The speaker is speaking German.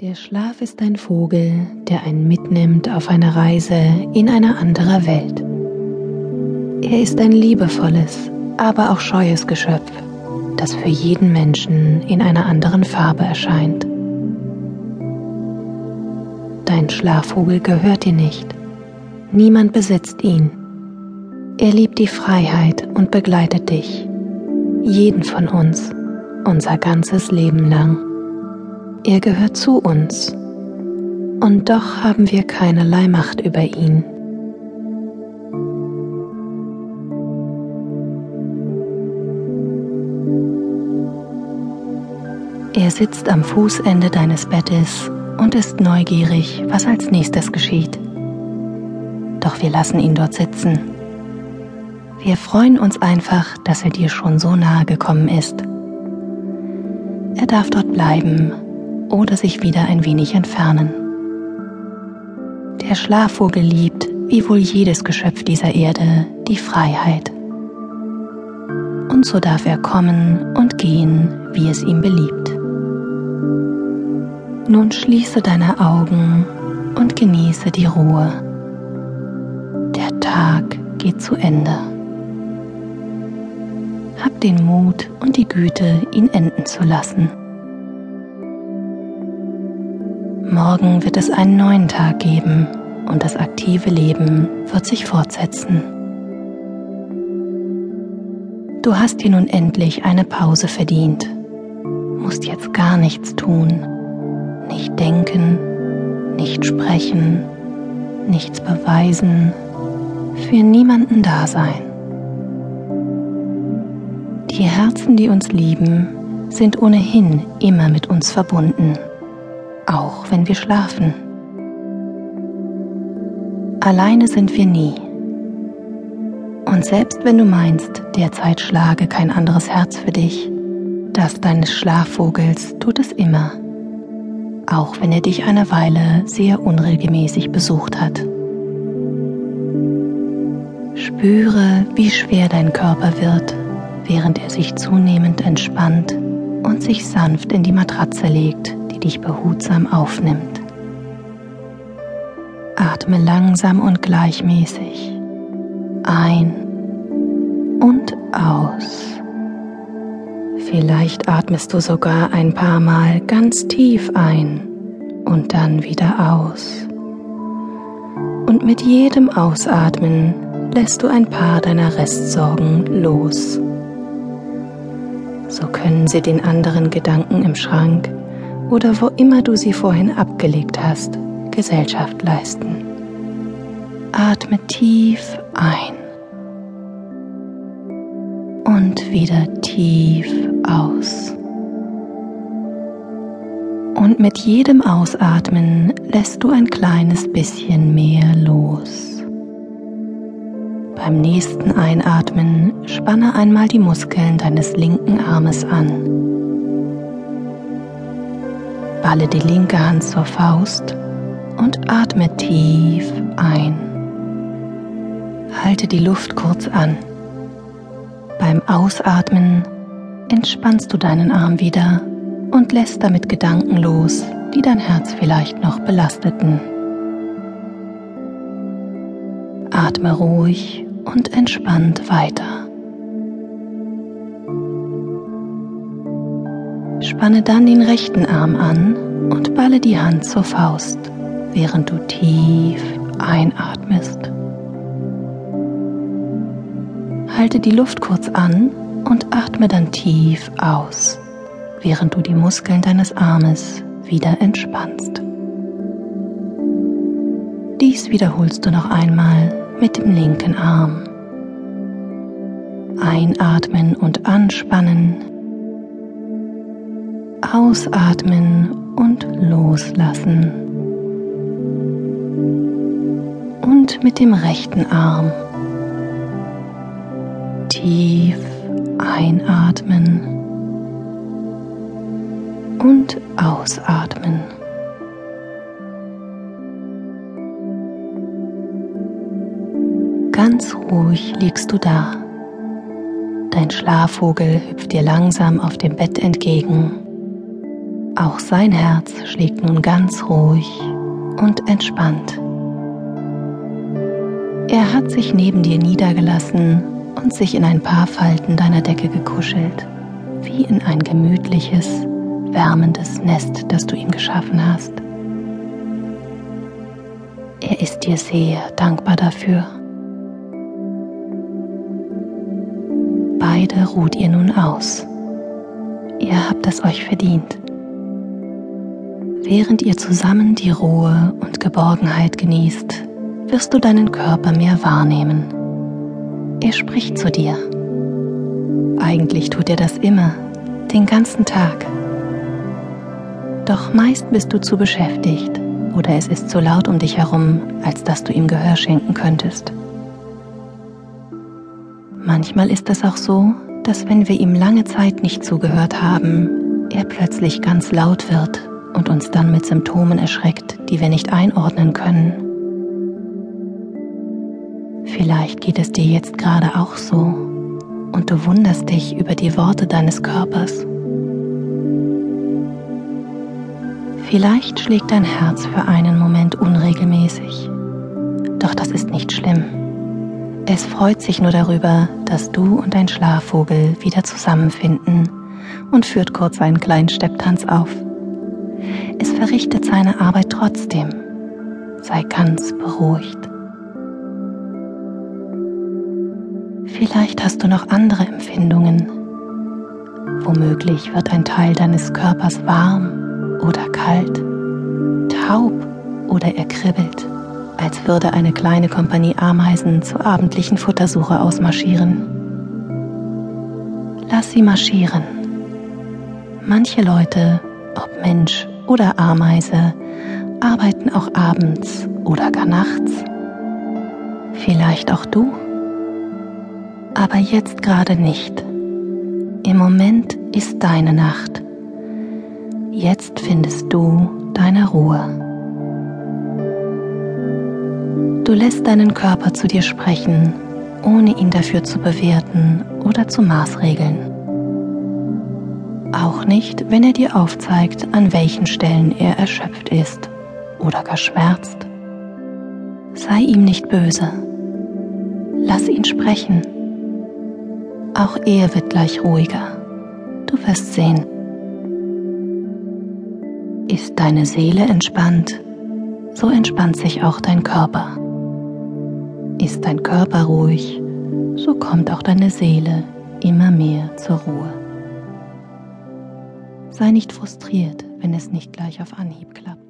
Der Schlaf ist ein Vogel, der einen mitnimmt auf eine Reise in eine andere Welt. Er ist ein liebevolles, aber auch scheues Geschöpf, das für jeden Menschen in einer anderen Farbe erscheint. Dein Schlafvogel gehört dir nicht. Niemand besitzt ihn. Er liebt die Freiheit und begleitet dich, jeden von uns, unser ganzes Leben lang. Er gehört zu uns und doch haben wir keinerlei Macht über ihn. Er sitzt am Fußende deines Bettes und ist neugierig, was als nächstes geschieht. Doch wir lassen ihn dort sitzen. Wir freuen uns einfach, dass er dir schon so nahe gekommen ist. Er darf dort bleiben oder sich wieder ein wenig entfernen. Der Schlafvogel liebt, wie wohl jedes Geschöpf dieser Erde, die Freiheit. Und so darf er kommen und gehen, wie es ihm beliebt. Nun schließe deine Augen und genieße die Ruhe. Der Tag geht zu Ende. Hab den Mut und die Güte, ihn enden zu lassen. Morgen wird es einen neuen Tag geben und das aktive Leben wird sich fortsetzen. Du hast dir nun endlich eine Pause verdient, musst jetzt gar nichts tun, nicht denken, nicht sprechen, nichts beweisen, für niemanden da sein. Die Herzen, die uns lieben, sind ohnehin immer mit uns verbunden auch wenn wir schlafen. Alleine sind wir nie. Und selbst wenn du meinst, derzeit schlage kein anderes Herz für dich, das deines Schlafvogels tut es immer, auch wenn er dich eine Weile sehr unregelmäßig besucht hat. Spüre, wie schwer dein Körper wird, während er sich zunehmend entspannt und sich sanft in die Matratze legt, dich behutsam aufnimmt. Atme langsam und gleichmäßig ein und aus. Vielleicht atmest du sogar ein paar Mal ganz tief ein und dann wieder aus. Und mit jedem Ausatmen lässt du ein paar deiner Restsorgen los. So können sie den anderen Gedanken im Schrank oder wo immer du sie vorhin abgelegt hast, Gesellschaft leisten. Atme tief ein und wieder tief aus. Und mit jedem Ausatmen lässt du ein kleines bisschen mehr los. Beim nächsten Einatmen spanne einmal die Muskeln deines linken Armes an Balle die linke Hand zur Faust und atme tief ein. Halte die Luft kurz an. Beim Ausatmen entspannst du deinen Arm wieder und lässt damit Gedanken los, die dein Herz vielleicht noch belasteten. Atme ruhig und entspannt weiter. Spanne dann den rechten Arm an und balle die Hand zur Faust, während du tief einatmest. Halte die Luft kurz an und atme dann tief aus, während du die Muskeln deines Armes wieder entspannst. Dies wiederholst du noch einmal mit dem linken Arm. Einatmen und anspannen Ausatmen und loslassen. Und mit dem rechten Arm tief einatmen und ausatmen. Ganz ruhig liegst du da. Dein Schlafvogel hüpft dir langsam auf dem Bett entgegen Auch sein Herz schlägt nun ganz ruhig und entspannt. Er hat sich neben dir niedergelassen und sich in ein paar Falten deiner Decke gekuschelt, wie in ein gemütliches, wärmendes Nest, das du ihm geschaffen hast. Er ist dir sehr dankbar dafür. Beide ruht ihr nun aus. Ihr habt es euch verdient. Während ihr zusammen die Ruhe und Geborgenheit genießt, wirst du deinen Körper mehr wahrnehmen. Er spricht zu dir. Eigentlich tut er das immer, den ganzen Tag. Doch meist bist du zu beschäftigt oder es ist zu laut um dich herum, als dass du ihm Gehör schenken könntest. Manchmal ist es auch so, dass wenn wir ihm lange Zeit nicht zugehört haben, er plötzlich ganz laut wird und uns dann mit Symptomen erschreckt, die wir nicht einordnen können. Vielleicht geht es dir jetzt gerade auch so und du wunderst dich über die Worte deines Körpers. Vielleicht schlägt dein Herz für einen Moment unregelmäßig, doch das ist nicht schlimm. Es freut sich nur darüber, dass du und dein Schlafvogel wieder zusammenfinden und führt kurz einen kleinen Stepptanz auf. Es verrichtet seine Arbeit trotzdem. Sei ganz beruhigt. Vielleicht hast du noch andere Empfindungen. Womöglich wird ein Teil deines Körpers warm oder kalt, taub oder er kribbelt, als würde eine kleine Kompanie Ameisen zur abendlichen Futtersuche ausmarschieren. Lass sie marschieren. Manche Leute, ob Mensch oder Ameise arbeiten auch abends oder gar nachts. Vielleicht auch du. Aber jetzt gerade nicht. Im Moment ist deine Nacht. Jetzt findest du deine Ruhe. Du lässt deinen Körper zu dir sprechen, ohne ihn dafür zu bewerten oder zu maßregeln. Auch nicht, wenn er dir aufzeigt, an welchen Stellen er erschöpft ist oder gar schmerzt. Sei ihm nicht böse. Lass ihn sprechen. Auch er wird gleich ruhiger. Du wirst sehen. Ist deine Seele entspannt, so entspannt sich auch dein Körper. Ist dein Körper ruhig, so kommt auch deine Seele immer mehr zur Ruhe. Sei nicht frustriert, wenn es nicht gleich auf Anhieb klappt.